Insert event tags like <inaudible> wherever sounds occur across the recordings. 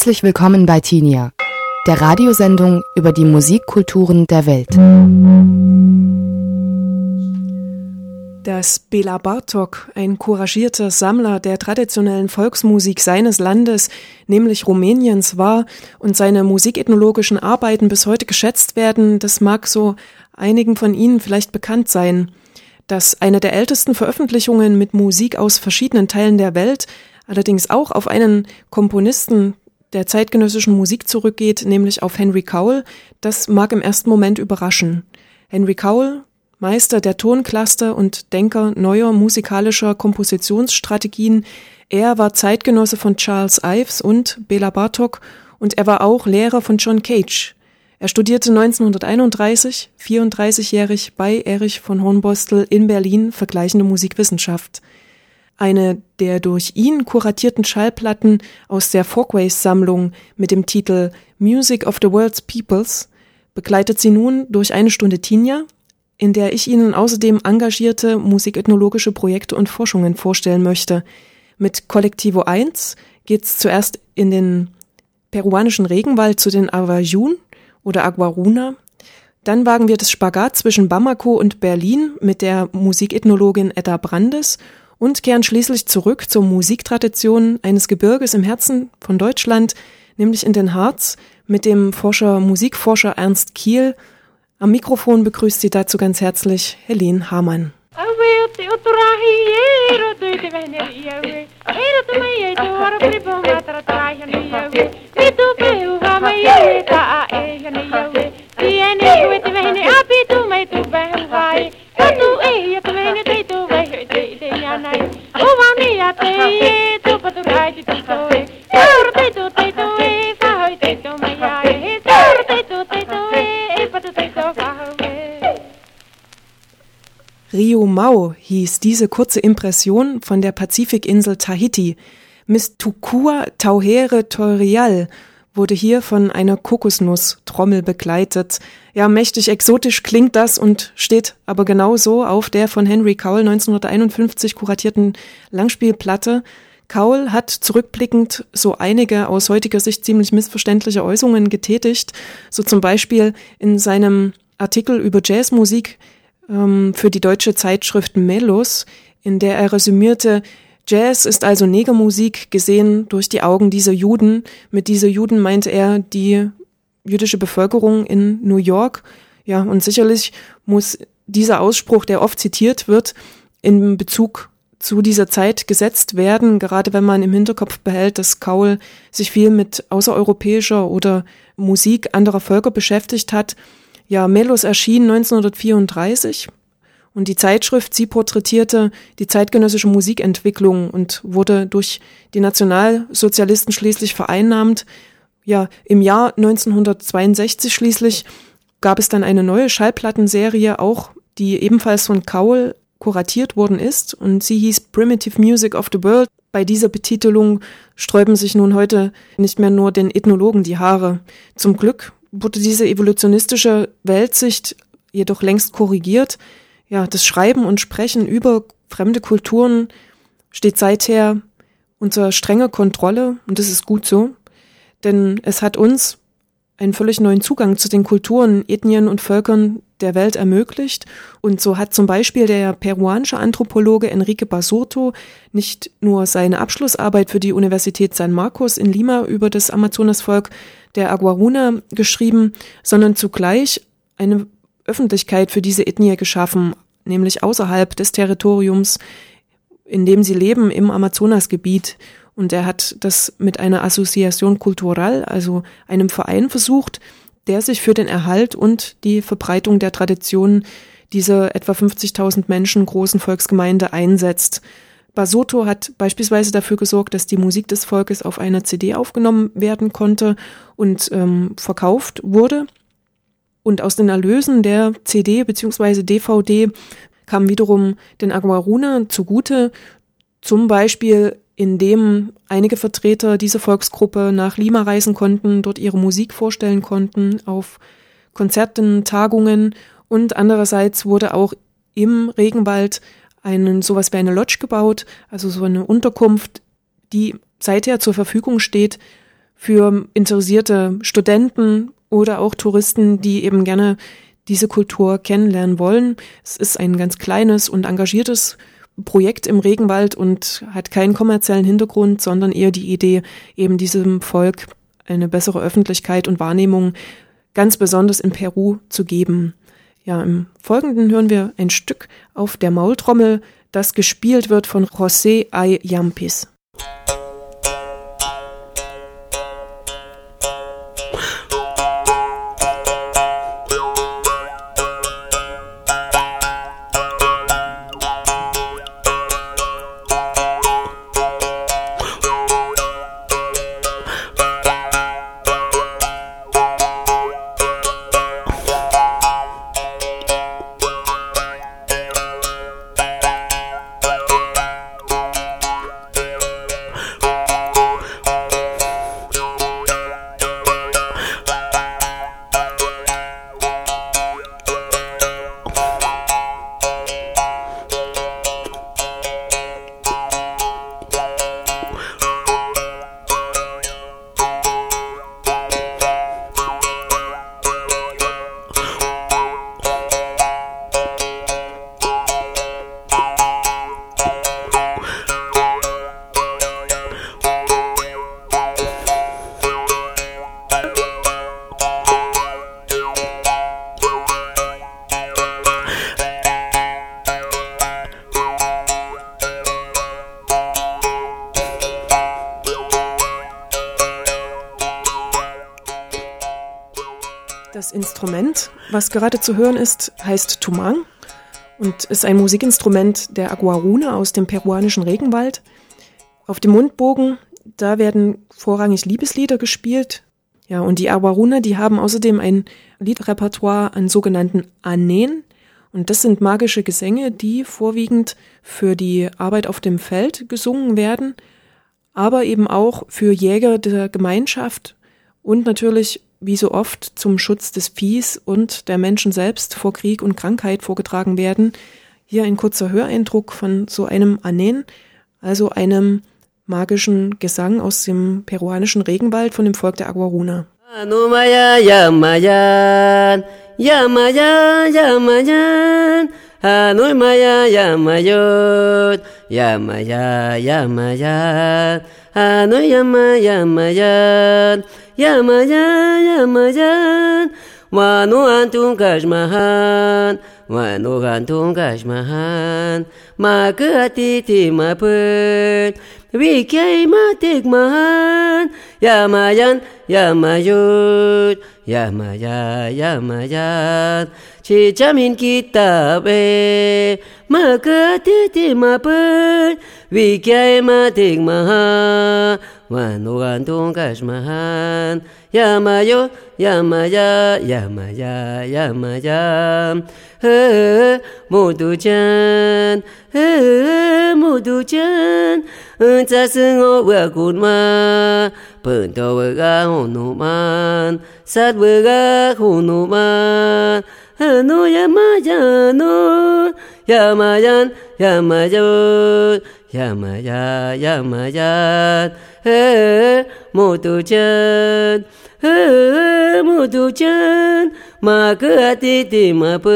Herzlich willkommen bei Tinia, der Radiosendung über die Musikkulturen der Welt. Dass Bela Bartok, ein couragierter Sammler der traditionellen Volksmusik seines Landes, nämlich Rumäniens, war und seine musikethnologischen Arbeiten bis heute geschätzt werden, das mag so einigen von Ihnen vielleicht bekannt sein. Dass eine der ältesten Veröffentlichungen mit Musik aus verschiedenen Teilen der Welt allerdings auch auf einen Komponisten der zeitgenössischen Musik zurückgeht, nämlich auf Henry Cowell, das mag im ersten Moment überraschen. Henry Cowell, Meister der Toncluster und Denker neuer musikalischer Kompositionsstrategien, er war Zeitgenosse von Charles Ives und Bela Bartok und er war auch Lehrer von John Cage. Er studierte 1931, 34-jährig, bei Erich von Hornbostel in Berlin vergleichende Musikwissenschaft. Eine der durch ihn kuratierten Schallplatten aus der Folkways-Sammlung mit dem Titel Music of the World's Peoples begleitet sie nun durch eine Stunde Tinja, in der ich Ihnen außerdem engagierte musikethnologische Projekte und Forschungen vorstellen möchte. Mit Kollektivo 1 geht's zuerst in den peruanischen Regenwald zu den Avajun oder Aguaruna. Dann wagen wir das Spagat zwischen Bamako und Berlin mit der Musikethnologin Edda Brandes und kehren schließlich zurück zur Musiktradition eines Gebirges im Herzen von Deutschland, nämlich in den Harz, mit dem Forscher, Musikforscher Ernst Kiel. Am Mikrofon begrüßt sie dazu ganz herzlich Helene Hamann. Mau hieß diese kurze Impression von der Pazifikinsel Tahiti. Miss Tukua Tauhere Torial wurde hier von einer Kokosnuss-Trommel begleitet. Ja, mächtig exotisch klingt das und steht aber genau so auf der von Henry Cowell 1951 kuratierten Langspielplatte. Cowell hat zurückblickend so einige aus heutiger Sicht ziemlich missverständliche Äußerungen getätigt, so zum Beispiel in seinem Artikel über Jazzmusik ähm, für die deutsche Zeitschrift Melos, in der er resümierte, Jazz ist also Negermusik gesehen durch die Augen dieser Juden. Mit dieser Juden meinte er die jüdische Bevölkerung in New York. Ja, und sicherlich muss dieser Ausspruch, der oft zitiert wird, in Bezug zu dieser Zeit gesetzt werden, gerade wenn man im Hinterkopf behält, dass Kaul sich viel mit außereuropäischer oder Musik anderer Völker beschäftigt hat. Ja, Melos erschien 1934 und die Zeitschrift, sie porträtierte die zeitgenössische Musikentwicklung und wurde durch die Nationalsozialisten schließlich vereinnahmt. Ja, im Jahr 1962 schließlich gab es dann eine neue Schallplattenserie, auch die ebenfalls von Cowell kuratiert worden ist und sie hieß Primitive Music of the World. Bei dieser Betitelung sträuben sich nun heute nicht mehr nur den Ethnologen die Haare. Zum Glück wurde diese evolutionistische Weltsicht jedoch längst korrigiert. Ja, das Schreiben und Sprechen über fremde Kulturen steht seither unter strenger Kontrolle und das ist gut so, denn es hat uns einen völlig neuen Zugang zu den Kulturen, Ethnien und Völkern der Welt ermöglicht. Und so hat zum Beispiel der peruanische Anthropologe Enrique Basurto nicht nur seine Abschlussarbeit für die Universität San Marcos in Lima über das Amazonasvolk der Aguaruna geschrieben, sondern zugleich eine Öffentlichkeit für diese Ethnie geschaffen, nämlich außerhalb des Territoriums, in dem sie leben, im Amazonasgebiet. Und er hat das mit einer Associación Cultural, also einem Verein versucht, der sich für den Erhalt und die Verbreitung der Traditionen dieser etwa 50.000 Menschen großen Volksgemeinde einsetzt. Basoto hat beispielsweise dafür gesorgt, dass die Musik des Volkes auf einer CD aufgenommen werden konnte und ähm, verkauft wurde. Und aus den Erlösen der CD bzw. DVD kam wiederum den Aguaruna zugute, zum Beispiel indem einige Vertreter dieser Volksgruppe nach Lima reisen konnten, dort ihre Musik vorstellen konnten, auf Konzerten, Tagungen und andererseits wurde auch im Regenwald einen sowas wie eine Lodge gebaut, also so eine Unterkunft, die seither zur Verfügung steht für interessierte Studenten oder auch Touristen, die eben gerne diese Kultur kennenlernen wollen. Es ist ein ganz kleines und engagiertes Projekt im Regenwald und hat keinen kommerziellen Hintergrund, sondern eher die Idee, eben diesem Volk eine bessere Öffentlichkeit und Wahrnehmung ganz besonders in Peru zu geben. Ja, im Folgenden hören wir ein Stück auf der Maultrommel, das gespielt wird von José Ay gerade zu hören ist, heißt Tumang und ist ein Musikinstrument der Aguaruna aus dem peruanischen Regenwald. Auf dem Mundbogen, da werden vorrangig Liebeslieder gespielt. Ja, und die Aguaruna, die haben außerdem ein Liedrepertoire an sogenannten Anen. Und das sind magische Gesänge, die vorwiegend für die Arbeit auf dem Feld gesungen werden, aber eben auch für Jäger der Gemeinschaft und natürlich wie so oft zum Schutz des Viehs und der Menschen selbst vor Krieg und Krankheit vorgetragen werden. Hier ein kurzer Höreindruck von so einem Anen, also einem magischen Gesang aus dem peruanischen Regenwald von dem Volk der Aguaruna. Yamayan, Yamayan, Yamayan, Wanuantun Kashmahan, Wanuantun Kashmahan, Makatiti Maput, Vikay Matikmahan, Yamayan, Yamayut, Yamaya, Yamayan, Chichamin Kitabe, Makatiti Maput, Vikay Matikmahan, Mantu antung kashmahan, yamayo, yamaya, yamaya, yamaya <hesitation> 呀，呀么呀，呀么呀呀么呀嘿，莫杜真，嘿，莫杜真，马格阿弟弟马布，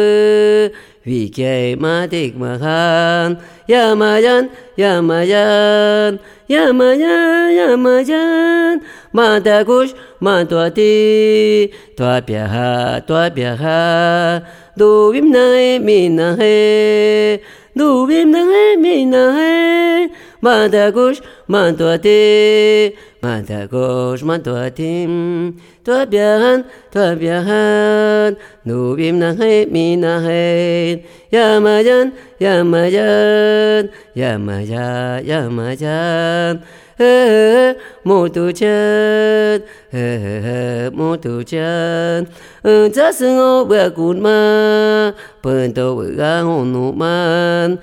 维杰马迪马汉，亚马扬，呀马扬，呀马扬，呀马扬，马达古，马多蒂，多比哈，多比哈，努比那嘿，米那嘿，努比那嘿，米那嘿。Manda gauche, main droite, main gauche, main droite. Toi bien, toi bien, nous bim na he, mi na he. Yamayan, yamayan, yamaya, yamayan. Mau tujuan, jasungau baguman bentuk bangunan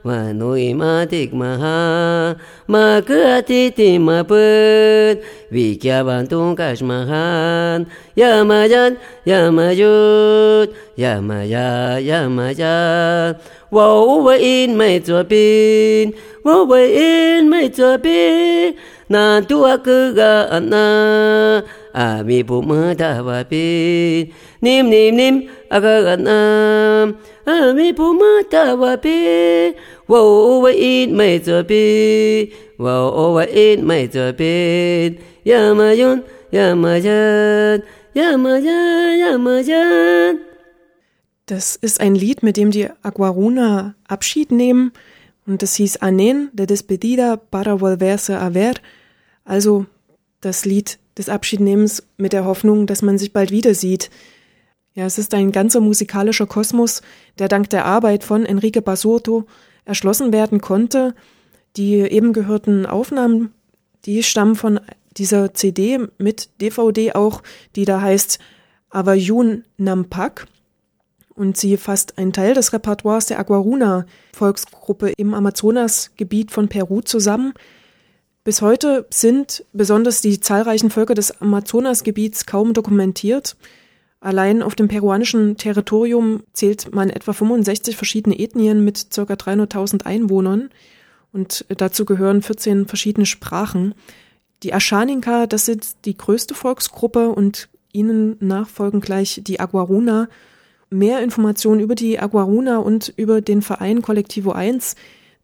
Vanui matik maha, makatiti maput, vikyavantung kashmahan, yamayan, yamayut, yamaya, yamaya. Wo wa in mai zur bin, wo wa in mai zur bin, na tua kuga anna, ami bu mata wa bin, nim nim nim, aga anam. Ga Na A Mi Bu Mơ Da Wa Bin Wo Wei In Mei Zua Bin Wo Wei In Mei Zua Bin Yamayan, Yamayan, Yamayan, Yamayan. Das ist ein Lied, mit dem die Aguaruna Abschied nehmen. Und das hieß Anen de Despedida para volverse a ver, also das Lied des Abschiednehmens mit der Hoffnung, dass man sich bald wieder sieht. Ja, es ist ein ganzer musikalischer Kosmos, der dank der Arbeit von Enrique Basoto erschlossen werden konnte. Die eben gehörten Aufnahmen, die stammen von dieser CD mit DVD auch, die da heißt Avayun Nampak. Und sie fasst einen Teil des Repertoires der Aguaruna Volksgruppe im Amazonasgebiet von Peru zusammen. Bis heute sind besonders die zahlreichen Völker des Amazonasgebiets kaum dokumentiert. Allein auf dem peruanischen Territorium zählt man etwa 65 verschiedene Ethnien mit ca. 300.000 Einwohnern und dazu gehören 14 verschiedene Sprachen. Die Aschaninka, das sind die größte Volksgruppe und ihnen nachfolgen gleich die Aguaruna. Mehr Informationen über die Aguaruna und über den Verein Kollektivo 1,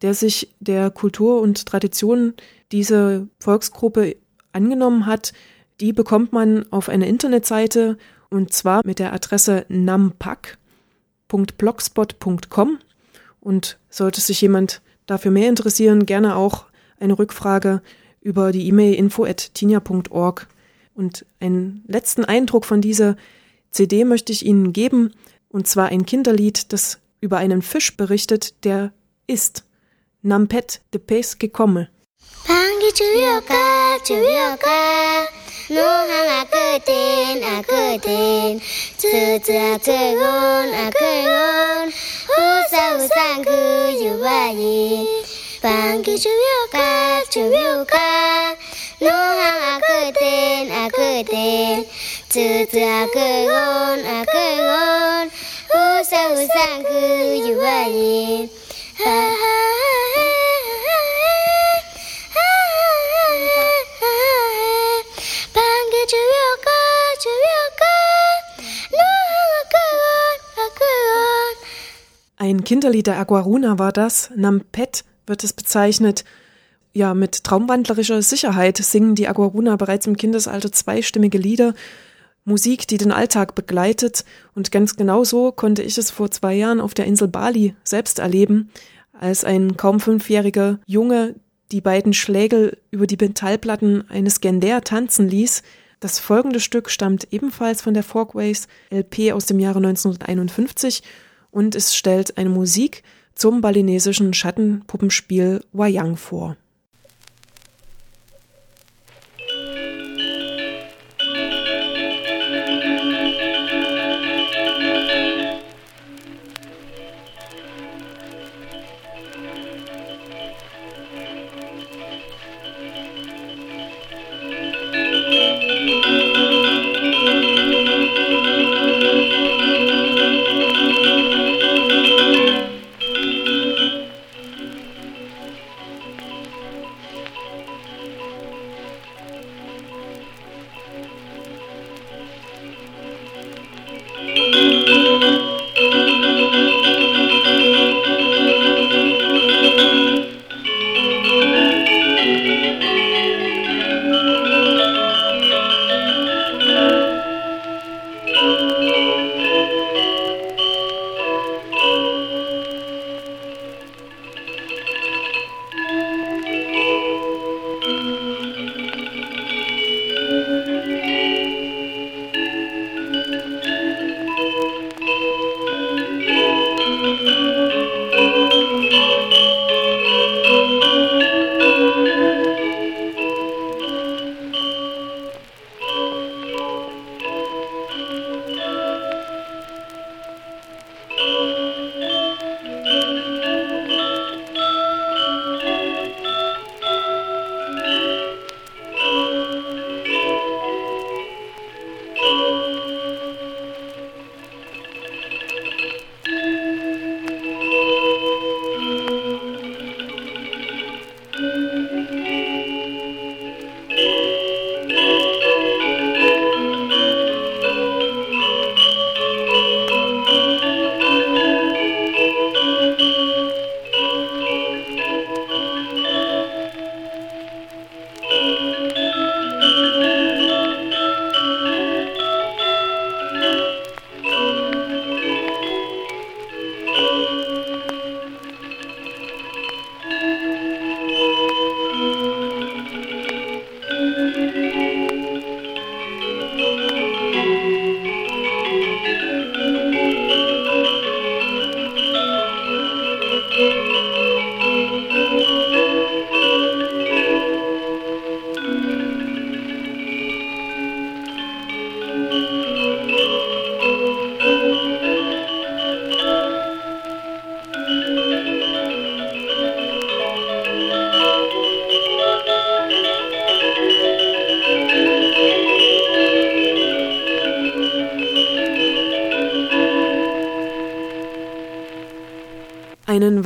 der sich der Kultur und Tradition dieser Volksgruppe angenommen hat, die bekommt man auf einer Internetseite und zwar mit der Adresse nampak.blogspot.com und sollte sich jemand dafür mehr interessieren, gerne auch eine Rückfrage über die E-Mail info@tinia.org. Und einen letzten Eindruck von dieser CD möchte ich Ihnen geben, und zwar ein Kinderlied, das über einen Fisch berichtet, der ist. Nampet de pes nó hang à cơ tên à cơ tên từ từ à cơ ngon à cơ ngon hú sao sang cứ dù ba gì bằng kia chú yêu ca chú yêu ca nó hang à cơ tên à cơ tên từ từ à cơ ngon à cơ ngon hú sao sang cứ dù ba gì ha ha ha. Ein Kinderlied der Aguaruna war das. Nampet wird es bezeichnet. Ja, mit traumwandlerischer Sicherheit singen die Aguaruna bereits im Kindesalter zweistimmige Lieder. Musik, die den Alltag begleitet. Und ganz genau so konnte ich es vor zwei Jahren auf der Insel Bali selbst erleben, als ein kaum fünfjähriger Junge die beiden Schlägel über die Metallplatten eines Gender tanzen ließ. Das folgende Stück stammt ebenfalls von der Folkways LP aus dem Jahre 1951 und es stellt eine Musik zum balinesischen Schattenpuppenspiel Wayang vor.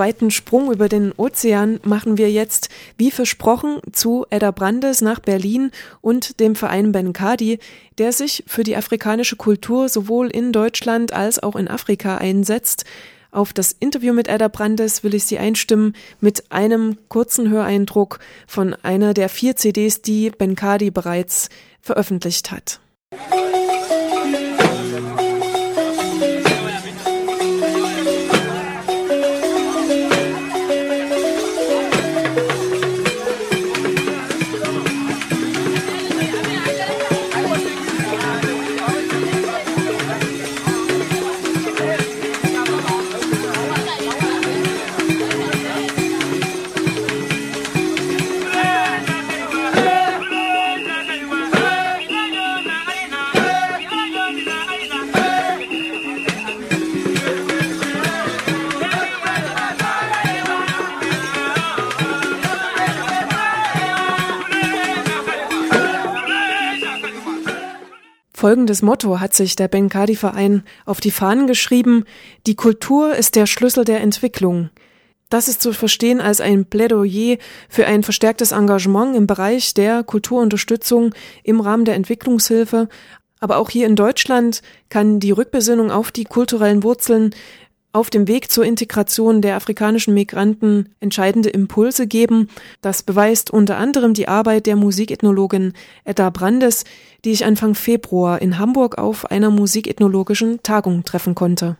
Weiten Sprung über den Ozean machen wir jetzt, wie versprochen, zu Edda Brandes nach Berlin und dem Verein Benkadi, der sich für die afrikanische Kultur sowohl in Deutschland als auch in Afrika einsetzt. Auf das Interview mit Edda Brandes will ich Sie einstimmen mit einem kurzen Höreindruck von einer der vier CDs, die Benkadi bereits veröffentlicht hat. Folgendes Motto hat sich der Benkadi-Verein auf die Fahnen geschrieben. Die Kultur ist der Schlüssel der Entwicklung. Das ist zu verstehen als ein Plädoyer für ein verstärktes Engagement im Bereich der Kulturunterstützung im Rahmen der Entwicklungshilfe. Aber auch hier in Deutschland kann die Rückbesinnung auf die kulturellen Wurzeln auf dem Weg zur Integration der afrikanischen Migranten entscheidende Impulse geben. Das beweist unter anderem die Arbeit der Musikethnologin Edda Brandes, die ich Anfang Februar in Hamburg auf einer musikethnologischen Tagung treffen konnte.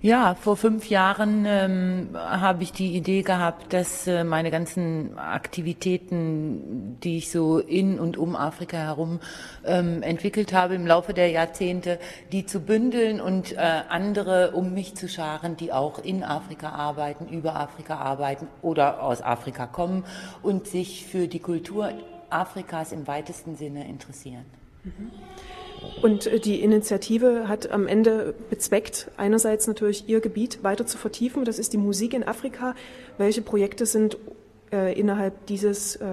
Ja, vor fünf Jahren ähm, habe ich die Idee gehabt, dass äh, meine ganzen Aktivitäten, die ich so in und um Afrika herum ähm, entwickelt habe im Laufe der Jahrzehnte, die zu bündeln und äh, andere um mich zu scharen, die auch in Afrika arbeiten, über Afrika arbeiten oder aus Afrika kommen und sich für die Kultur Afrikas im weitesten Sinne interessieren. Mhm. Und äh, die Initiative hat am Ende bezweckt, einerseits natürlich ihr Gebiet weiter zu vertiefen, das ist die Musik in Afrika. Welche Projekte sind äh, innerhalb dieses äh,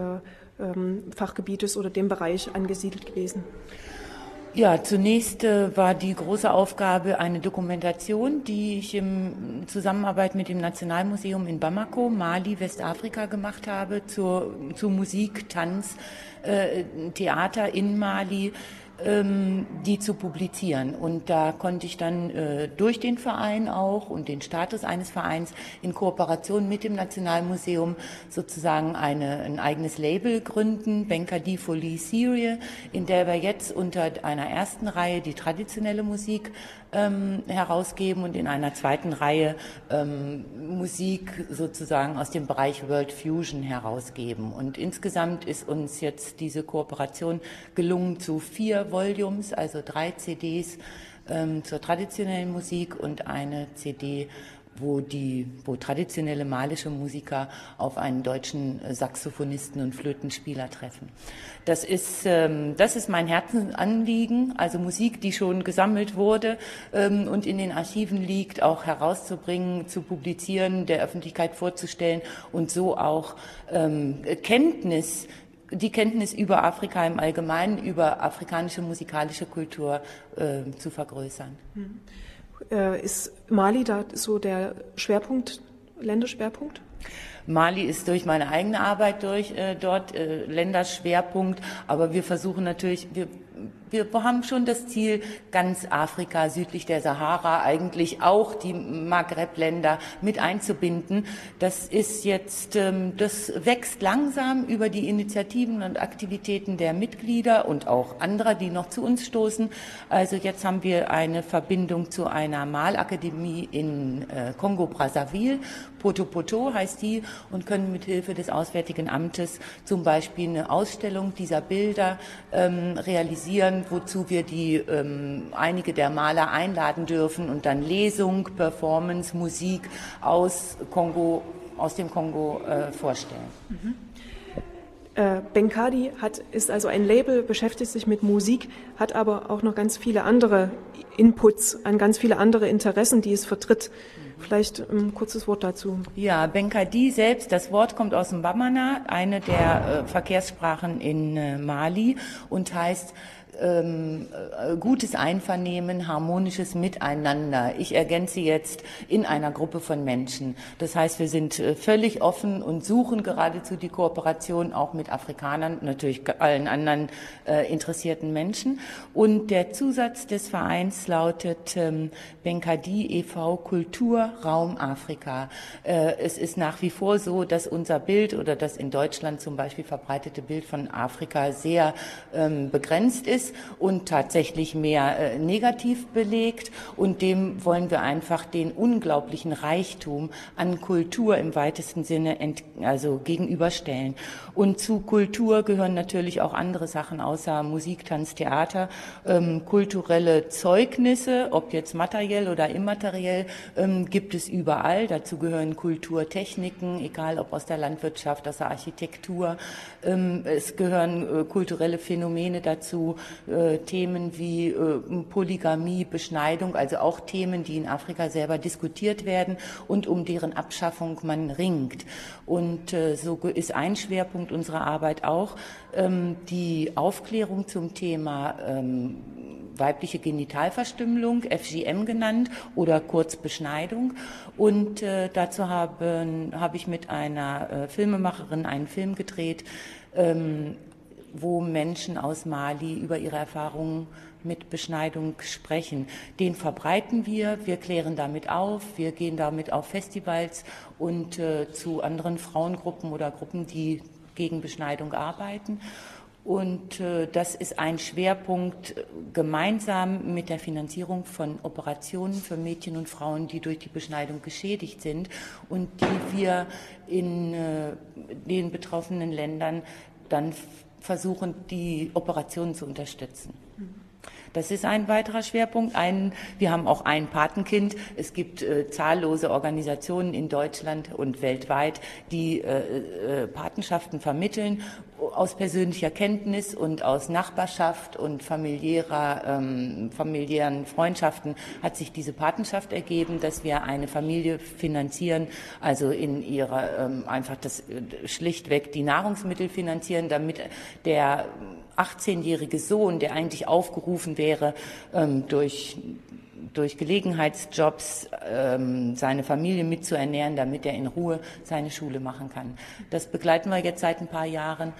ähm, Fachgebietes oder dem Bereich angesiedelt gewesen? Ja, zunächst äh, war die große Aufgabe eine Dokumentation, die ich in Zusammenarbeit mit dem Nationalmuseum in Bamako, Mali, Westafrika gemacht habe, zur, zu Musik, Tanz, äh, Theater in Mali ähm, die zu publizieren. Und da konnte ich dann äh, durch den Verein auch und den Status eines Vereins in Kooperation mit dem Nationalmuseum sozusagen eine, ein eigenes Label gründen, Benkadi Folie Serie, in der wir jetzt unter einer ersten Reihe die traditionelle Musik ähm, herausgeben und in einer zweiten Reihe ähm, Musik sozusagen aus dem Bereich World Fusion herausgeben. Und insgesamt ist uns jetzt diese Kooperation gelungen zu vier Volumes, also drei CDs ähm, zur traditionellen Musik und eine CD wo die, wo traditionelle malische Musiker auf einen deutschen Saxophonisten und Flötenspieler treffen. Das ist, ähm, das ist mein Herzensanliegen, also Musik, die schon gesammelt wurde ähm, und in den Archiven liegt, auch herauszubringen, zu publizieren, der Öffentlichkeit vorzustellen und so auch ähm, Kenntnis die Kenntnis über Afrika im Allgemeinen, über afrikanische musikalische Kultur äh, zu vergrößern. Mhm. Äh, ist Mali da so der Schwerpunkt, Länderschwerpunkt? Mali ist durch meine eigene Arbeit durch äh, dort äh, Länderschwerpunkt, aber wir versuchen natürlich, wir wir haben schon das Ziel, ganz Afrika südlich der Sahara, eigentlich auch die Maghreb-Länder mit einzubinden. Das ist jetzt, ähm, das wächst langsam über die Initiativen und Aktivitäten der Mitglieder und auch anderer, die noch zu uns stoßen. Also jetzt haben wir eine Verbindung zu einer Malakademie in äh, Kongo-Brazzaville. Poto Poto heißt die und können mit Hilfe des Auswärtigen Amtes zum Beispiel eine Ausstellung dieser Bilder ähm, realisieren, wozu wir die ähm, einige der Maler einladen dürfen und dann Lesung, Performance, Musik aus Kongo, aus dem Kongo äh, vorstellen. Mhm. Äh, Benkadi hat, ist also ein Label, beschäftigt sich mit Musik, hat aber auch noch ganz viele andere Inputs, an ganz viele andere Interessen, die es vertritt. Vielleicht ein kurzes Wort dazu. Ja, Benkadi selbst, das Wort kommt aus dem Bamana, eine der äh, Verkehrssprachen in äh, Mali und heißt ähm, äh, gutes Einvernehmen, harmonisches Miteinander. Ich ergänze jetzt in einer Gruppe von Menschen. Das heißt, wir sind äh, völlig offen und suchen geradezu die Kooperation auch mit Afrikanern, natürlich allen anderen äh, interessierten Menschen. Und der Zusatz des Vereins lautet ähm, Benkadi e.V. Kultur Raum Afrika. Äh, es ist nach wie vor so, dass unser Bild oder das in Deutschland zum Beispiel verbreitete Bild von Afrika sehr ähm, begrenzt ist ist und tatsächlich mehr äh, negativ belegt. Und dem wollen wir einfach den unglaublichen Reichtum an Kultur im weitesten Sinne ent, also gegenüberstellen. Und zu Kultur gehören natürlich auch andere Sachen außer Musik, Tanz, Theater, ähm, kulturelle Zeugnisse, ob jetzt materiell oder immateriell, ähm, gibt es überall. Dazu gehören Kulturtechniken, egal ob aus der Landwirtschaft, aus der Architektur. Ähm, es gehören äh, kulturelle Phänomene dazu, äh, Themen wie äh, Polygamie, Beschneidung, also auch Themen, die in Afrika selber diskutiert werden und um deren Abschaffung man ringt. Und äh, so ist ein Schwerpunkt unserer Arbeit auch ähm, die Aufklärung zum Thema ähm, weibliche Genitalverstümmelung, FGM genannt, oder kurz Beschneidung. Und äh, dazu habe, habe ich mit einer äh, Filmemacherin einen Film gedreht, ähm, wo Menschen aus Mali über ihre Erfahrungen mit Beschneidung sprechen. Den verbreiten wir, wir klären damit auf, wir gehen damit auf Festivals und äh, zu anderen Frauengruppen oder Gruppen, die gegen Beschneidung arbeiten. Und äh, das ist ein Schwerpunkt äh, gemeinsam mit der Finanzierung von Operationen für Mädchen und Frauen, die durch die Beschneidung geschädigt sind und die wir in äh, den betroffenen Ländern dann versuchen, die Operationen zu unterstützen. Das ist ein weiterer Schwerpunkt. Ein, wir haben auch ein Patenkind. Es gibt äh, zahllose Organisationen in Deutschland und weltweit, die äh, äh, Patenschaften vermitteln aus persönlicher Kenntnis und aus Nachbarschaft und familiärer, ähm, familiären Freundschaften hat sich diese Patenschaft ergeben, dass wir eine Familie finanzieren, also in ihrer ähm, einfach das äh, schlichtweg die Nahrungsmittel finanzieren, damit der 18-jährige Sohn, der eigentlich aufgerufen wäre, ähm, durch durch Gelegenheitsjobs ähm, seine Familie mitzuernähren, damit er in Ruhe seine Schule machen kann. Das begleiten wir jetzt seit ein paar Jahren.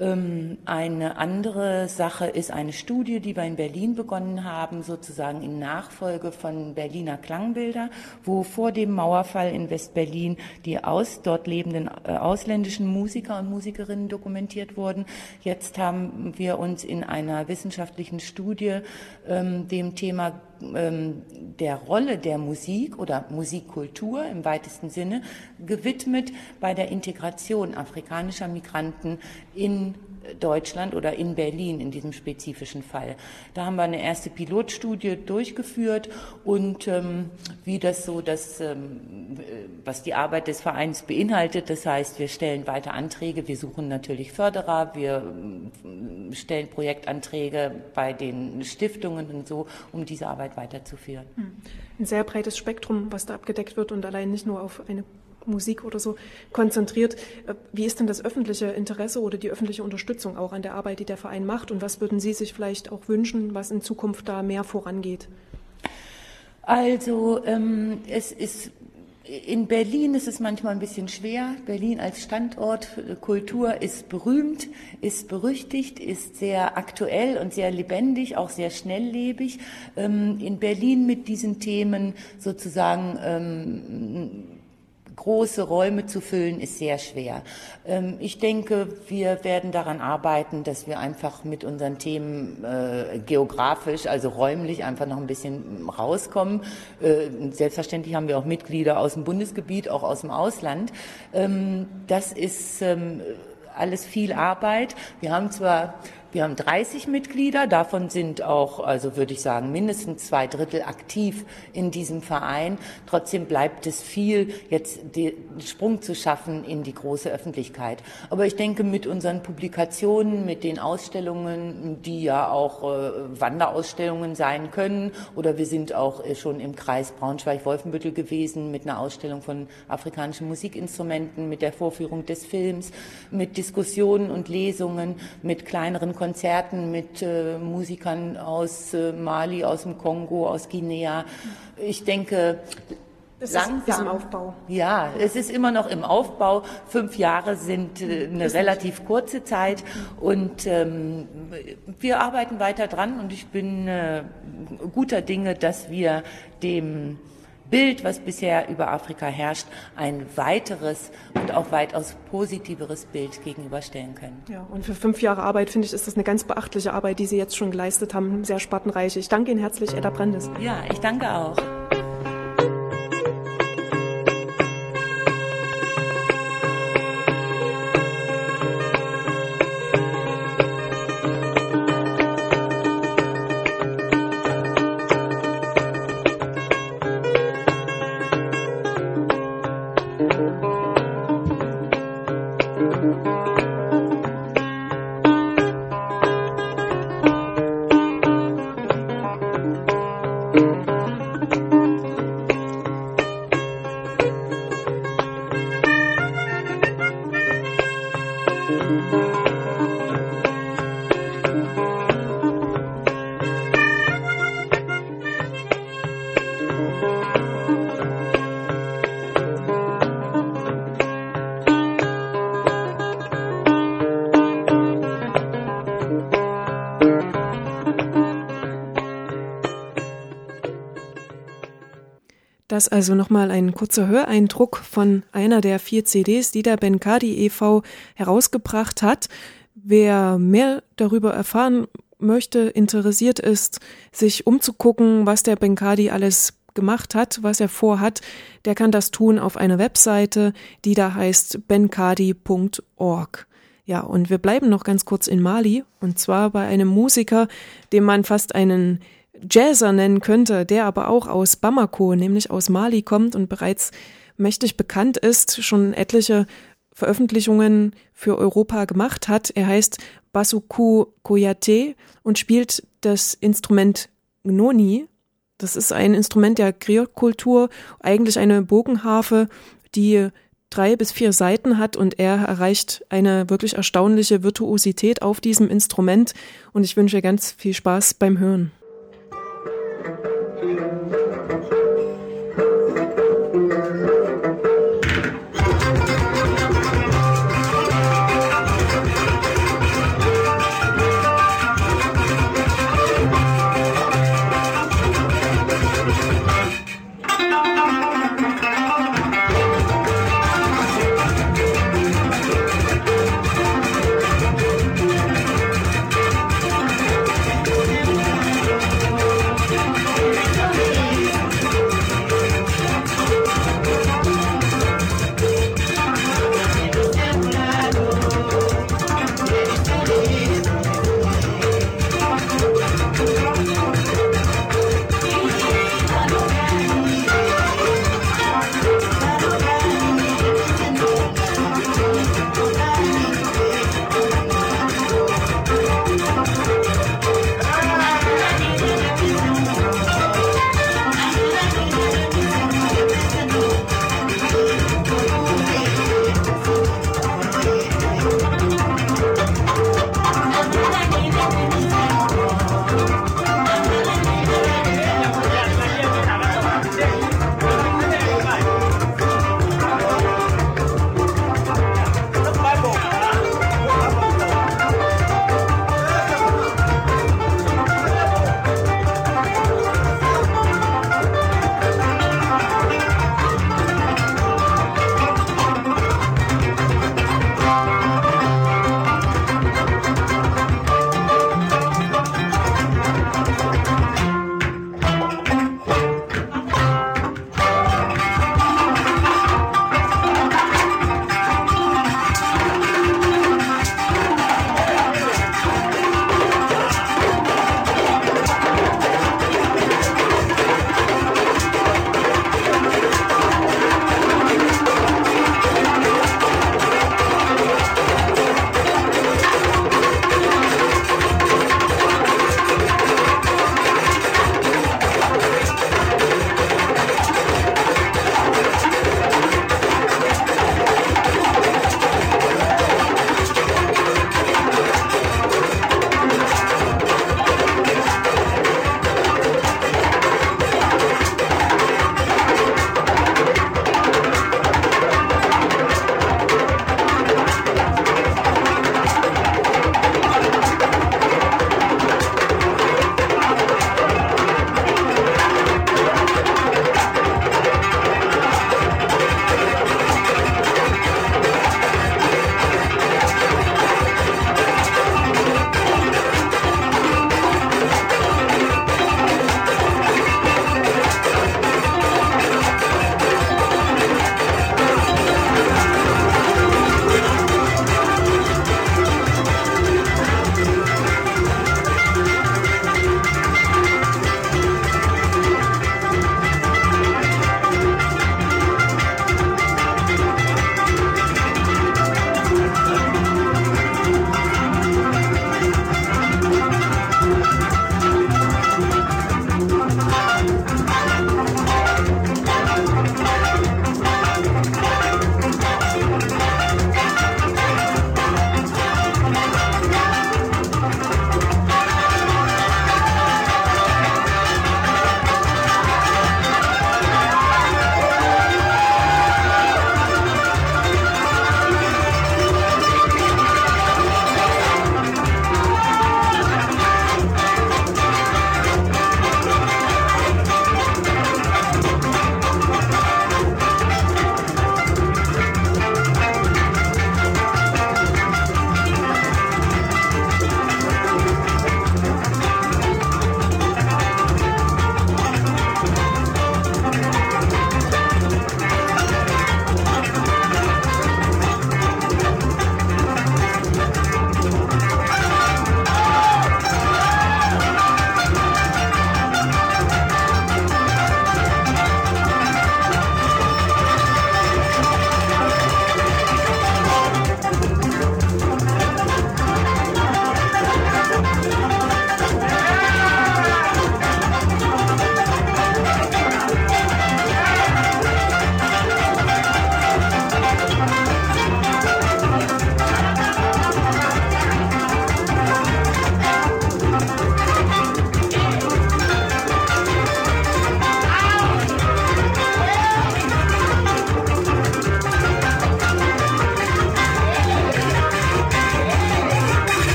Ähm, eine andere Sache ist eine Studie, die wir in Berlin begonnen haben, sozusagen in Nachfolge von Berliner Klangbilder, wo vor dem Mauerfall in Westberlin die aus, dort lebenden äh, ausländischen Musiker und Musikerinnen dokumentiert wurden. Jetzt haben wir uns in einer wissenschaftlichen Studie ähm, dem Thema ähm, der Rolle der Musik oder Musikkultur im weitesten Sinne gewidmet bei der Integration afrikanischer Migranten in Deutschland oder in Berlin in diesem spezifischen Fall. Da haben wir eine erste Pilotstudie durchgeführt und ähm, wie das so das, ähm, was die Arbeit des Vereins beinhaltet. Das heißt, wir stellen weiter Anträge, wir suchen natürlich Förderer, wir ähm, stellen Projektanträge bei den Stiftungen und so, um diese Arbeit weiterzuführen. Hm. Ein sehr breites Spektrum, was da abgedeckt wird und allein nicht nur auf eine Musik oder so konzentriert. Äh, wie ist denn das öffentliche Interesse oder die öffentliche Unterstützung auch an der Arbeit, die der Verein macht? Und was würden Sie sich vielleicht auch wünschen, was in Zukunft da mehr vorangeht? Also ähm, es ist in Berlin ist es manchmal ein bisschen schwer. Berlin als Standort Kultur ist berühmt, ist berüchtigt, ist sehr aktuell und sehr lebendig, auch sehr schnelllebig. Ähm, in Berlin mit diesen Themen sozusagen ähm, große Räume zu füllen, ist sehr schwer. Ähm, ich denke, wir werden daran arbeiten, dass wir einfach mit unseren Themen äh, geografisch, also räumlich, einfach noch ein bisschen rauskommen. Äh, selbstverständlich haben wir auch Mitglieder aus dem Bundesgebiet, auch aus dem Ausland. Ähm, das ist ähm, alles viel Arbeit. Wir haben zwar wir haben 30 Mitglieder, davon sind auch, also würde ich sagen, mindestens zwei Drittel aktiv in diesem Verein. Trotzdem bleibt es viel, jetzt den Sprung zu schaffen in die große Öffentlichkeit. Aber ich denke, mit unseren Publikationen, mit den Ausstellungen, die ja auch äh, Wanderausstellungen sein können, oder wir sind auch äh, schon im Kreis Braunschweig-Wolfenbüttel gewesen mit einer Ausstellung von afrikanischen Musikinstrumenten, mit der Vorführung des Films, mit Diskussionen und Lesungen, mit kleineren Konzerten mit äh, Musikern aus äh, Mali, aus dem Kongo, aus Guinea. Ich denke, es langsam. Ist, im Aufbau. Ja, es ist immer noch im Aufbau. Fünf Jahre sind äh, eine relativ kurze Zeit und ähm, wir arbeiten weiter dran und ich bin äh, guter Dinge, dass wir dem Bild, was bisher über Afrika herrscht, ein weiteres und auch weitaus positiveres Bild gegenüberstellen können. Ja, und für fünf Jahre Arbeit, finde ich, ist das eine ganz beachtliche Arbeit, die Sie jetzt schon geleistet haben, sehr spartenreich. Ich danke Ihnen herzlich, Edda Brandes. Ja, ich danke auch. Das also nochmal ein kurzer Höreindruck von einer der vier CDs, die der Benkadi e.V. herausgebracht hat. Wer mehr darüber erfahren möchte, interessiert ist, sich umzugucken, was der Benkadi alles gemacht hat, was er vorhat, der kann das tun auf einer Webseite, die da heißt benkadi.org. Ja, und wir bleiben noch ganz kurz in Mali, und zwar bei einem Musiker, dem man fast einen Jazzer nennen könnte, der aber auch aus Bamako, nämlich aus Mali kommt und bereits mächtig bekannt ist, schon etliche Veröffentlichungen für Europa gemacht hat. Er heißt Basuku Koyate und spielt das Instrument Gnoni. Das ist ein Instrument der Kreolkultur, eigentlich eine Bogenharfe, die drei bis vier Seiten hat und er erreicht eine wirklich erstaunliche Virtuosität auf diesem Instrument und ich wünsche ganz viel Spaß beim Hören.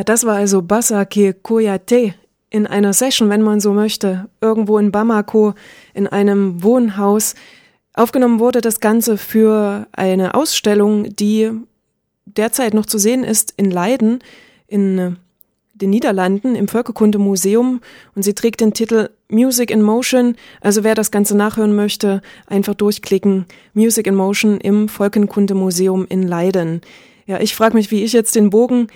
Ja, das war also Bassa Ke Koyate in einer Session, wenn man so möchte, irgendwo in Bamako in einem Wohnhaus. Aufgenommen wurde das Ganze für eine Ausstellung, die derzeit noch zu sehen ist in Leiden in den Niederlanden im Völkerkundemuseum und sie trägt den Titel Music in Motion. Also wer das Ganze nachhören möchte, einfach durchklicken. Music in Motion im Völkerkundemuseum in Leiden. Ja, ich frage mich, wie ich jetzt den Bogen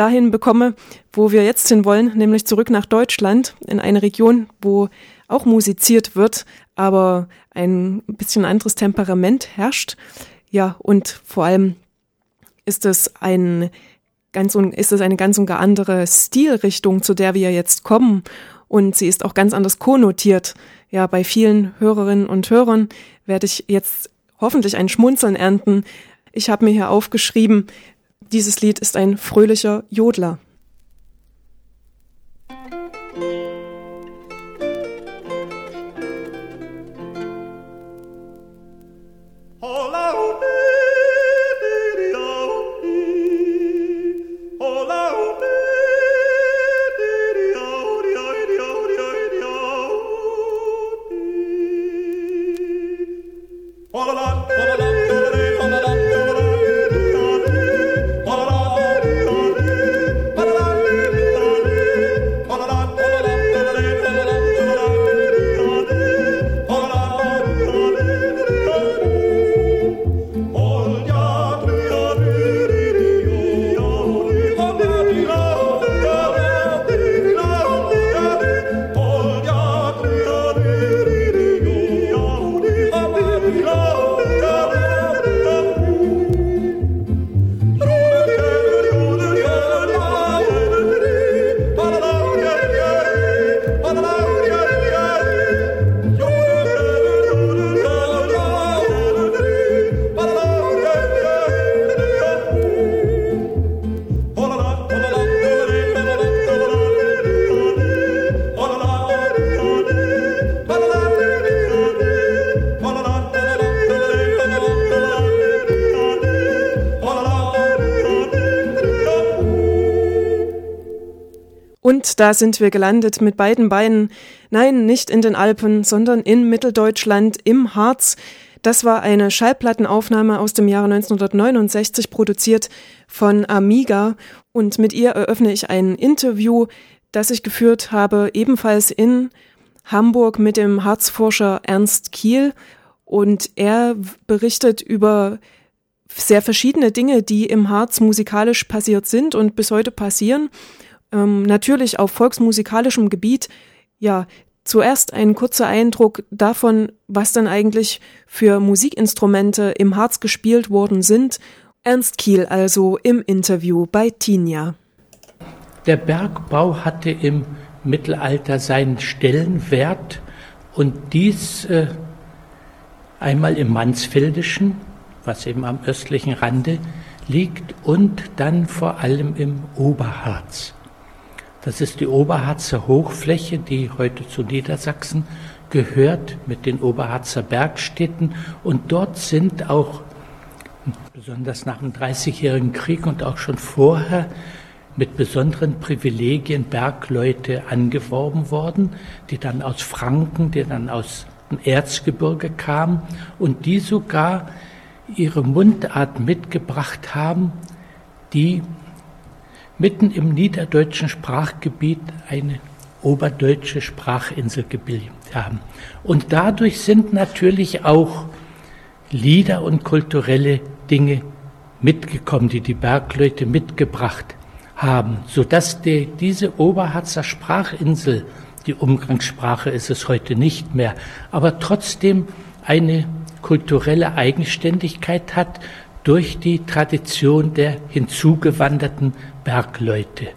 dahin bekomme, wo wir jetzt hin wollen, nämlich zurück nach Deutschland, in eine Region, wo auch musiziert wird, aber ein bisschen anderes Temperament herrscht. Ja, und vor allem ist es ein ganz und, ist es eine ganz und gar andere Stilrichtung, zu der wir jetzt kommen. Und sie ist auch ganz anders konnotiert. Ja, bei vielen Hörerinnen und Hörern werde ich jetzt hoffentlich ein Schmunzeln ernten. Ich habe mir hier aufgeschrieben, dieses Lied ist ein fröhlicher Jodler. Da sind wir gelandet mit beiden Beinen. Nein, nicht in den Alpen, sondern in Mitteldeutschland, im Harz. Das war eine Schallplattenaufnahme aus dem Jahre 1969, produziert von Amiga. Und mit ihr eröffne ich ein Interview, das ich geführt habe, ebenfalls in Hamburg mit dem Harzforscher Ernst Kiel. Und er berichtet über sehr verschiedene Dinge, die im Harz musikalisch passiert sind und bis heute passieren ähm, natürlich auf volksmusikalischem Gebiet, ja, zuerst ein kurzer Eindruck davon, was dann eigentlich für Musikinstrumente im Harz gespielt worden sind. Ernst Kiel also im Interview bei Tinja. Der Bergbau hatte im Mittelalter seinen Stellenwert und dies äh, einmal im Mansfeldischen, was eben am östlichen Rande liegt, und dann vor allem im Oberharz. Das ist die Oberharzer Hochfläche, die heute zu Niedersachsen gehört, mit den Oberharzer Bergstädten. Und dort sind auch, besonders nach dem Dreißigjährigen Krieg und auch schon vorher, mit besonderen Privilegien Bergleute angeworben worden, die dann aus Franken, die dann aus dem Erzgebirge kamen und die sogar ihre Mundart mitgebracht haben, die mitten im niederdeutschen Sprachgebiet eine oberdeutsche Sprachinsel gebildet haben. Und dadurch sind natürlich auch Lieder und kulturelle Dinge mitgekommen, die die Bergleute mitgebracht haben, sodass die, diese Oberharzer Sprachinsel, die Umgangssprache ist es heute nicht mehr, aber trotzdem eine kulturelle Eigenständigkeit hat, durch die Tradition der hinzugewanderten Bergleute.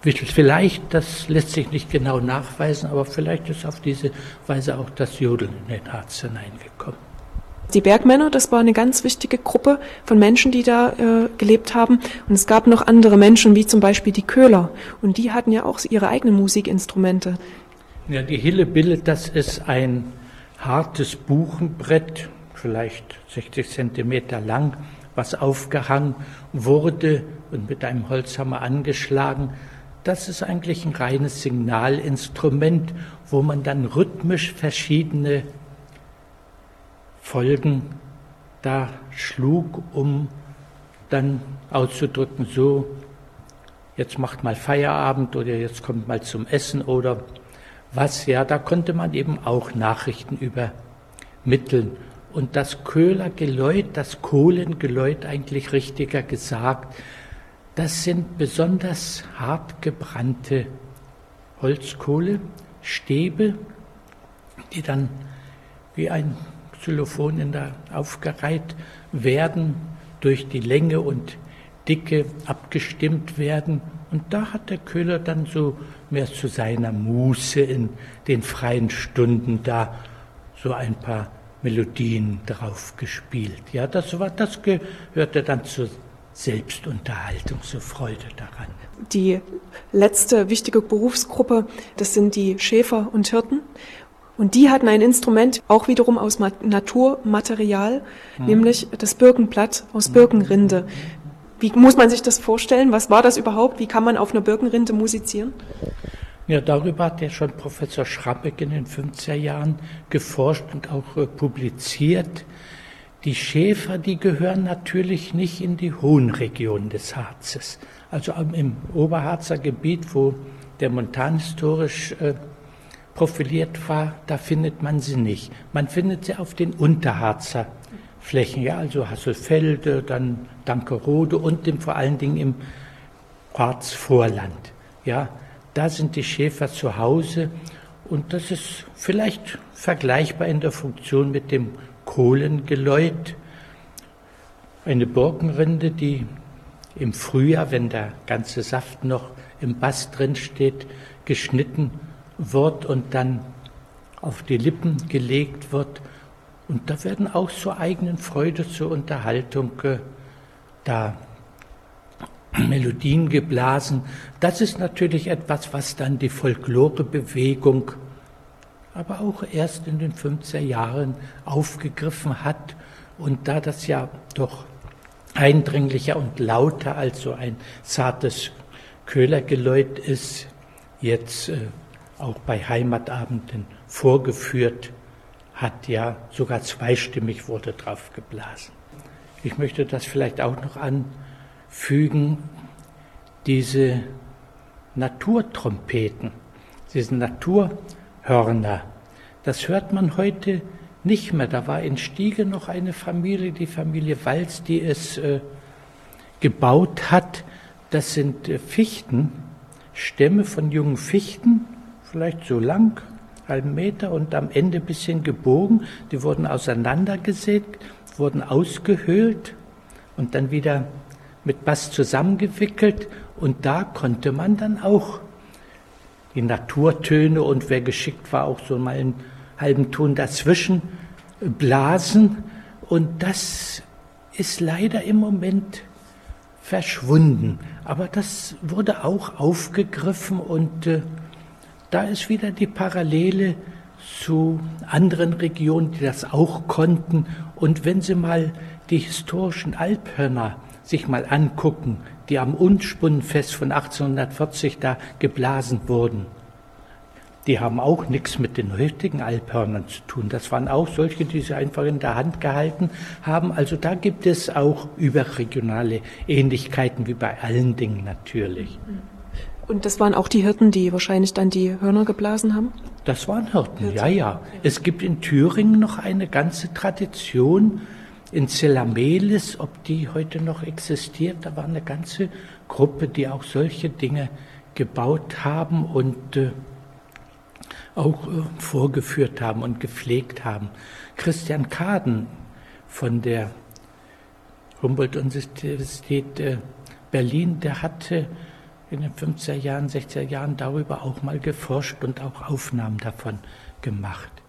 Vielleicht, das lässt sich nicht genau nachweisen, aber vielleicht ist auf diese Weise auch das Jodeln in den Harz hineingekommen. Die Bergmänner, das war eine ganz wichtige Gruppe von Menschen, die da äh, gelebt haben. Und es gab noch andere Menschen, wie zum Beispiel die Köhler. Und die hatten ja auch ihre eigenen Musikinstrumente. Ja, die Hillebille, das ist ein hartes Buchenbrett, vielleicht 60 Zentimeter lang, was aufgehangen wurde und mit einem Holzhammer angeschlagen. Das ist eigentlich ein reines Signalinstrument, wo man dann rhythmisch verschiedene Folgen da schlug, um dann auszudrücken, so, jetzt macht mal Feierabend oder jetzt kommt mal zum Essen oder was, ja, da konnte man eben auch Nachrichten übermitteln. Und das Köhlergeläut, das Kohlengeläut eigentlich richtiger gesagt, das sind besonders hart gebrannte Holzkohle, Stäbe, die dann wie ein Xylophon in der aufgereiht werden, durch die Länge und Dicke abgestimmt werden. Und da hat der Köhler dann so mehr zu seiner Muße in den freien Stunden da so ein paar Melodien drauf gespielt. Ja, das war, das gehörte dann zur Selbstunterhaltung, zur Freude daran. Die letzte wichtige Berufsgruppe, das sind die Schäfer und Hirten. Und die hatten ein Instrument, auch wiederum aus Naturmaterial, hm. nämlich das Birkenblatt aus Birkenrinde. Wie muss man sich das vorstellen? Was war das überhaupt? Wie kann man auf einer Birkenrinde musizieren? Ja, darüber hat ja schon Professor Schrappeck in den 50er Jahren geforscht und auch äh, publiziert. Die Schäfer, die gehören natürlich nicht in die hohen Regionen des Harzes. Also im Oberharzer Gebiet, wo der Montan historisch äh, profiliert war, da findet man sie nicht. Man findet sie auf den Unterharzer Flächen, ja, also Hasselfelde, dann Dankerode und dem, vor allen Dingen im Harzvorland. Ja, da sind die Schäfer zu Hause und das ist vielleicht vergleichbar in der Funktion mit dem Kohlengeläut. Eine Borkenrinde, die im Frühjahr, wenn der ganze Saft noch im Bass drin steht, geschnitten wird und dann auf die Lippen gelegt wird. Und da werden auch zur eigenen Freude, zur Unterhaltung äh, da Melodien geblasen. Das ist natürlich etwas, was dann die Folklorebewegung aber auch erst in den 50er Jahren aufgegriffen hat. Und da das ja doch eindringlicher und lauter als so ein zartes Köhlergeläut ist, jetzt äh, auch bei Heimatabenden vorgeführt hat, ja sogar zweistimmig wurde drauf geblasen. Ich möchte das vielleicht auch noch anfügen, diese Naturtrompeten, diese Naturhörner, das hört man heute nicht mehr. Da war in Stiege noch eine Familie, die Familie Walz, die es äh, gebaut hat. Das sind äh, Fichten, Stämme von jungen Fichten, vielleicht so lang, halben Meter und am Ende ein bisschen gebogen. Die wurden auseinandergesägt, wurden ausgehöhlt und dann wieder mit Bass zusammengewickelt und da konnte man dann auch die Naturtöne und wer geschickt war, auch so mal einen halben Ton dazwischen blasen und das ist leider im Moment verschwunden. Aber das wurde auch aufgegriffen und äh, da ist wieder die Parallele zu anderen Regionen, die das auch konnten. Und wenn Sie mal die historischen Alphörner sich mal angucken, die am Unspunnenfest von 1840 da geblasen wurden, die haben auch nichts mit den heutigen Alphörnern zu tun. Das waren auch solche, die sie einfach in der Hand gehalten haben. Also da gibt es auch überregionale Ähnlichkeiten wie bei allen Dingen natürlich. Und das waren auch die Hirten, die wahrscheinlich dann die Hörner geblasen haben? Das waren Hirten, Hirten. ja, ja. Es gibt in Thüringen noch eine ganze Tradition in Zelamelis, ob die heute noch existiert. Da war eine ganze Gruppe, die auch solche Dinge gebaut haben und äh, auch äh, vorgeführt haben und gepflegt haben. Christian Kaden von der Humboldt-Universität äh, Berlin, der hatte in den 50er Jahren, 60er Jahren darüber auch mal geforscht und auch Aufnahmen davon gemacht.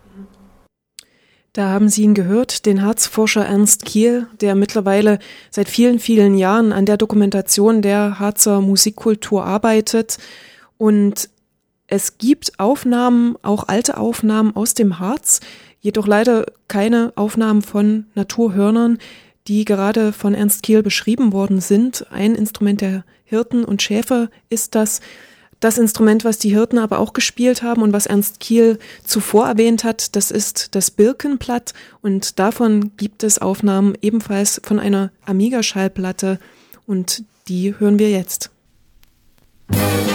Da haben Sie ihn gehört, den Harzforscher Ernst Kiel, der mittlerweile seit vielen, vielen Jahren an der Dokumentation der Harzer Musikkultur arbeitet. Und es gibt Aufnahmen, auch alte Aufnahmen aus dem Harz, jedoch leider keine Aufnahmen von Naturhörnern, die gerade von Ernst Kiel beschrieben worden sind. Ein Instrument der Hirten und Schäfer ist das. Das Instrument, was die Hirten aber auch gespielt haben und was Ernst Kiel zuvor erwähnt hat, das ist das Birkenblatt und davon gibt es Aufnahmen ebenfalls von einer Amiga-Schallplatte und die hören wir jetzt. Musik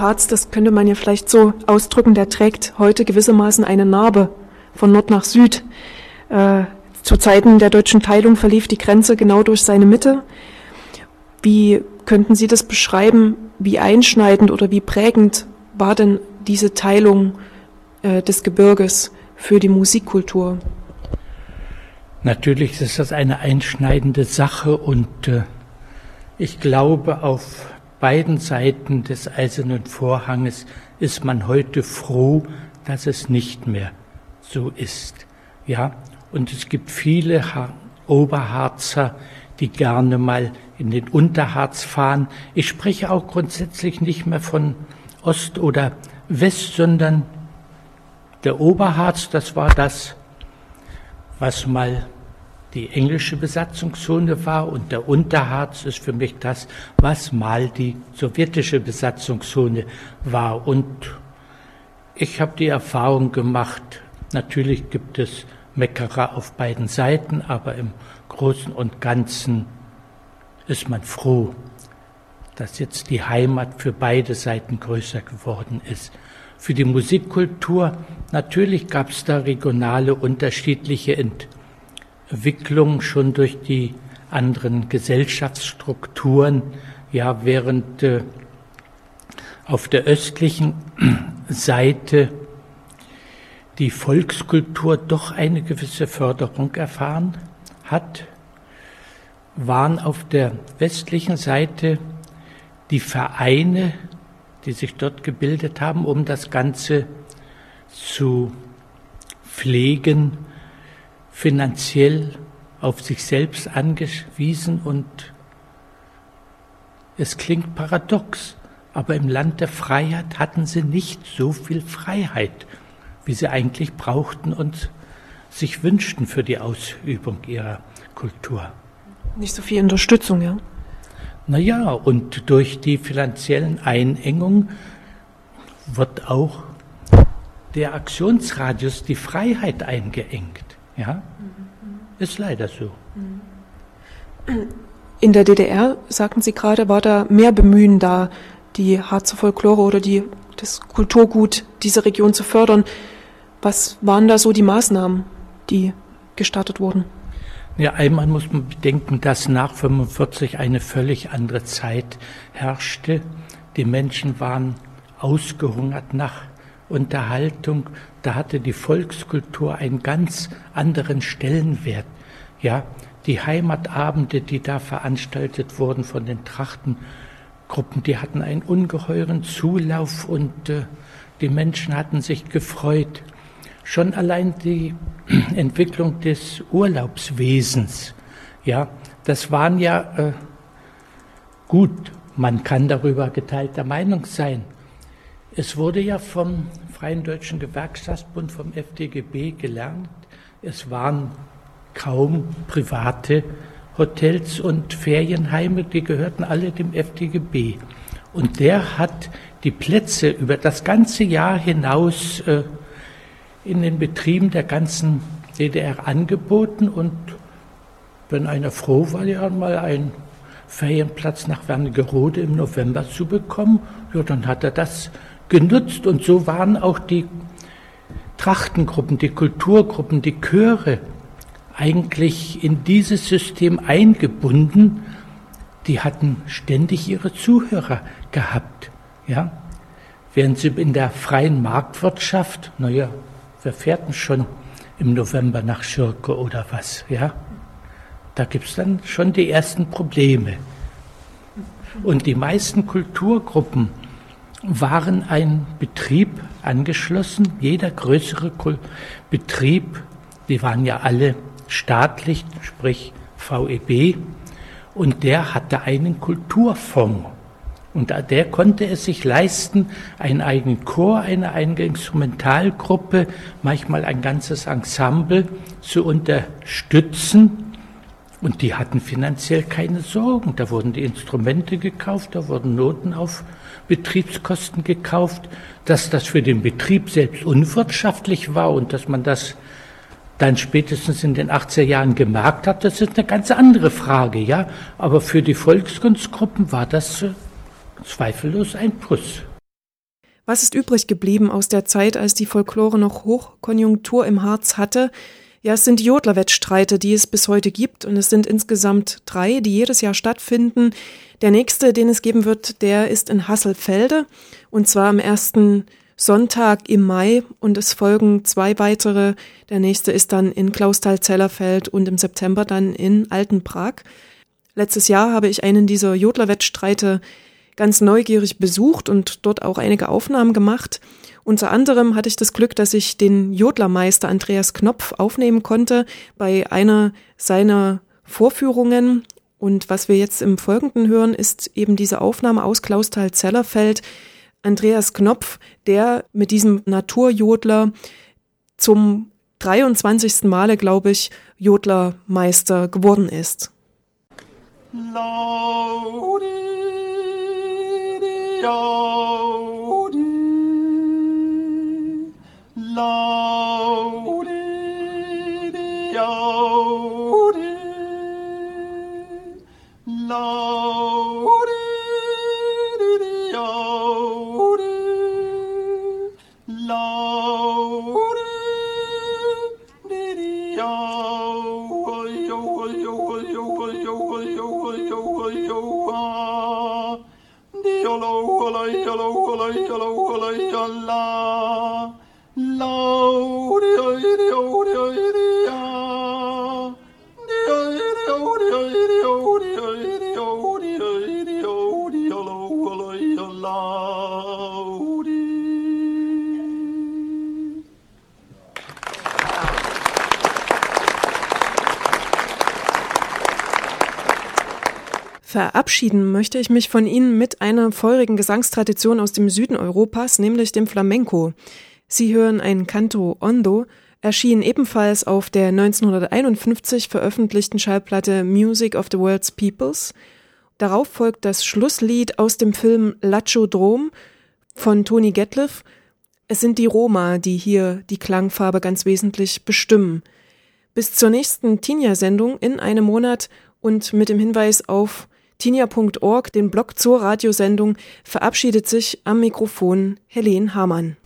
Harz, das könnte man ja vielleicht so ausdrücken, der trägt heute gewissermaßen eine Narbe von Nord nach Süd. Äh, zu Zeiten der deutschen Teilung verlief die Grenze genau durch seine Mitte. Wie könnten Sie das beschreiben? Wie einschneidend oder wie prägend war denn diese Teilung äh, des Gebirges für die Musikkultur? Natürlich ist das eine einschneidende Sache und äh, ich glaube, auf beiden Seiten des eisernen Vorhanges ist man heute froh, dass es nicht mehr so ist. Ja, und es gibt viele Oberharzer, die gerne mal in den Unterharz fahren. Ich spreche auch grundsätzlich nicht mehr von Ost oder West, sondern der Oberharz, das war das, was mal die englische Besatzungszone war und der Unterharz ist für mich das, was mal die sowjetische Besatzungszone war. Und ich habe die Erfahrung gemacht, natürlich gibt es Meckerer auf beiden Seiten, aber im Großen und Ganzen ist man froh, dass jetzt die Heimat für beide Seiten größer geworden ist. Für die Musikkultur, natürlich gab es da regionale unterschiedliche Entwicklungen. Entwicklung schon durch die anderen Gesellschaftsstrukturen, ja, während äh, auf der östlichen <clears throat> Seite die Volkskultur doch eine gewisse Förderung erfahren hat, waren auf der westlichen Seite die Vereine, die sich dort gebildet haben, um das Ganze zu pflegen, finanziell auf sich selbst angewiesen und es klingt paradox, aber im Land der Freiheit hatten sie nicht so viel Freiheit, wie sie eigentlich brauchten und sich wünschten für die Ausübung ihrer Kultur. Nicht so viel Unterstützung, ja? Naja, und durch die finanziellen Einengungen wird auch der Aktionsradius, die Freiheit eingeengt. Ja, ist leider so. In der DDR, sagten Sie gerade, war da mehr Bemühen da, die Harzer Folklore oder die, das Kulturgut dieser Region zu fördern. Was waren da so die Maßnahmen, die gestartet wurden? Ja, einmal muss man bedenken, dass nach 45 eine völlig andere Zeit herrschte. Die Menschen waren ausgehungert nach Unterhaltung, da hatte die Volkskultur einen ganz anderen Stellenwert. Ja, die Heimatabende, die da veranstaltet wurden von den Trachtengruppen, die hatten einen ungeheuren Zulauf und äh, die Menschen hatten sich gefreut. Schon allein die <clears throat> Entwicklung des Urlaubswesens, ja, das waren ja äh, gut. Man kann darüber geteilter Meinung sein. Es wurde ja vom Freien Deutschen Gewerkschaftsbund, vom FDGB gelernt, es waren kaum private Hotels und Ferienheime, die gehörten alle dem FDGB. Und der hat die Plätze über das ganze Jahr hinaus äh, in den Betrieben der ganzen DDR angeboten und wenn einer froh war, ja mal ein Ferienplatz nach Wernigerode im November zu bekommen. Ja, dann hat er das genutzt und so waren auch die Trachtengruppen, die Kulturgruppen, die Chöre eigentlich in dieses System eingebunden. Die hatten ständig ihre Zuhörer gehabt, ja. Während sie in der freien Marktwirtschaft, naja, wir fährten schon im November nach Schirke oder was, ja. Da gibt's dann schon die ersten Probleme. Und die meisten Kulturgruppen waren ein Betrieb angeschlossen, jeder größere Betrieb, die waren ja alle staatlich, sprich VEB, und der hatte einen Kulturfonds. Und der konnte es sich leisten, einen eigenen Chor, eine eigene Instrumentalgruppe, manchmal ein ganzes Ensemble zu unterstützen und die hatten finanziell keine Sorgen. Da wurden die Instrumente gekauft, da wurden Noten auf Betriebskosten gekauft. Dass das für den Betrieb selbst unwirtschaftlich war und dass man das dann spätestens in den 80er Jahren gemerkt hat, das ist eine ganz andere Frage, ja. Aber für die Volkskunstgruppen war das äh, zweifellos ein Plus. Was ist übrig geblieben aus der Zeit, als die Folklore noch Hochkonjunktur im Harz hatte? Ja, es sind die Jodlerwettstreite, die es bis heute gibt, und es sind insgesamt drei, die jedes Jahr stattfinden. Der nächste, den es geben wird, der ist in Hasselfelde, und zwar am ersten Sonntag im Mai, und es folgen zwei weitere. Der nächste ist dann in Klausthal-Zellerfeld und im September dann in Altenprag. Letztes Jahr habe ich einen dieser Jodlerwettstreite ganz neugierig besucht und dort auch einige Aufnahmen gemacht. Unter anderem hatte ich das Glück, dass ich den Jodlermeister Andreas Knopf aufnehmen konnte bei einer seiner Vorführungen. Und was wir jetzt im Folgenden hören, ist eben diese Aufnahme aus Klausthal-Zellerfeld. Andreas Knopf, der mit diesem Naturjodler zum 23. Male, glaube ich, Jodlermeister geworden ist. Laudi, Laudi, Laudi, Laudi, Yolo, yolo, yolo, yolo, Verabschieden möchte ich mich von Ihnen mit einer feurigen Gesangstradition aus dem Süden Europas, nämlich dem Flamenco. Sie hören ein Canto Ondo, erschien ebenfalls auf der 1951 veröffentlichten Schallplatte Music of the World's Peoples. Darauf folgt das Schlusslied aus dem Film Lacho Drom von Tony Gatliff. Es sind die Roma, die hier die Klangfarbe ganz wesentlich bestimmen. Bis zur nächsten Tinja-Sendung in einem Monat und mit dem Hinweis auf tinja.org, den Blog zur Radiosendung, verabschiedet sich am Mikrofon Helene Hamann.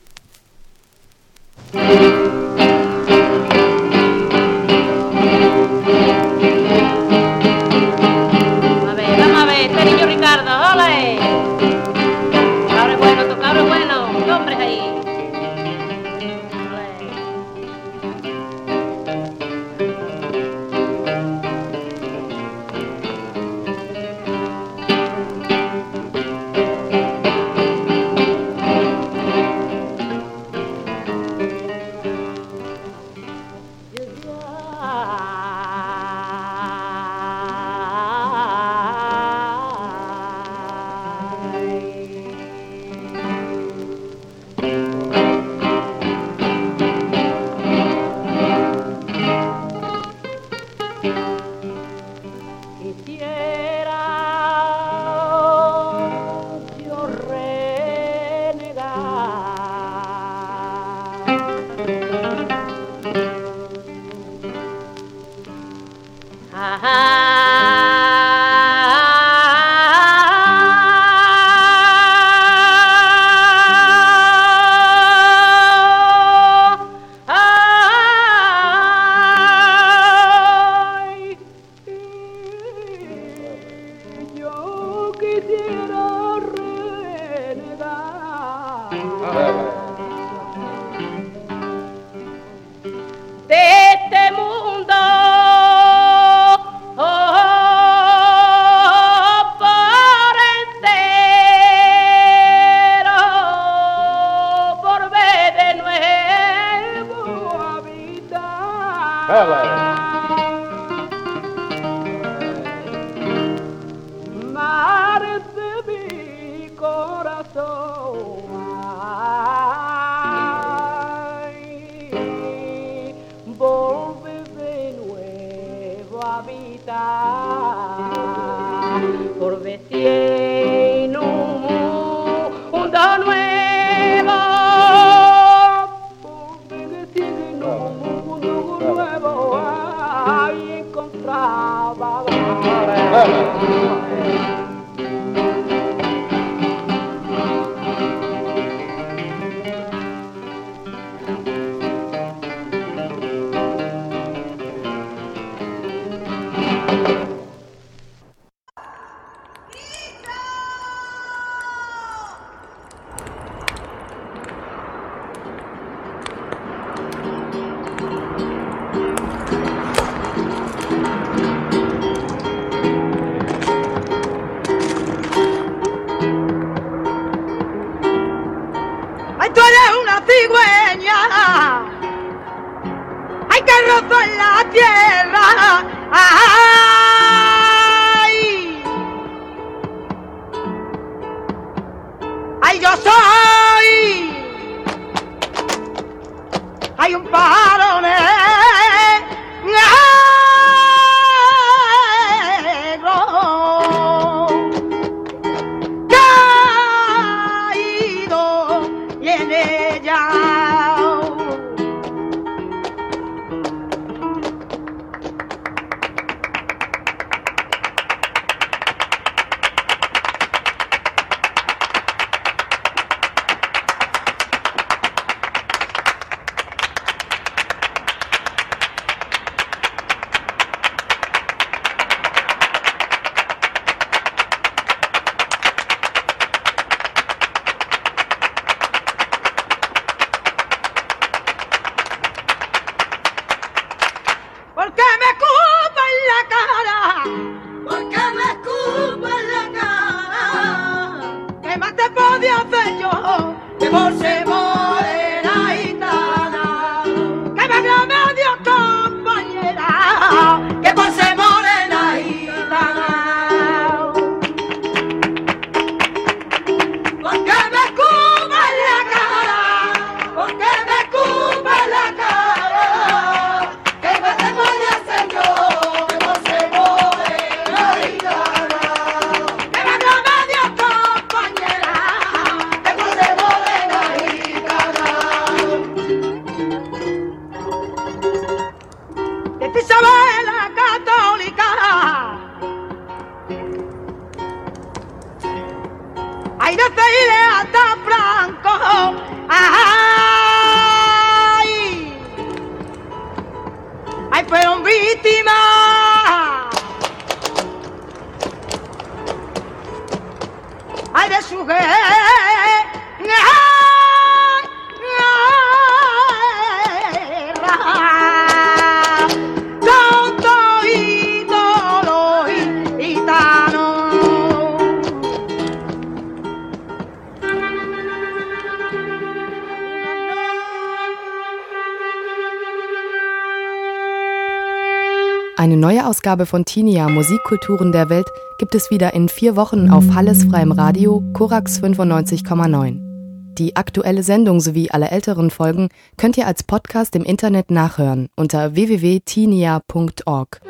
Eine Ausgabe von Tinia Musikkulturen der Welt gibt es wieder in vier Wochen auf Halles freiem Radio Korax 95,9. Die aktuelle Sendung sowie alle älteren Folgen könnt ihr als Podcast im Internet nachhören unter www.tinia.org.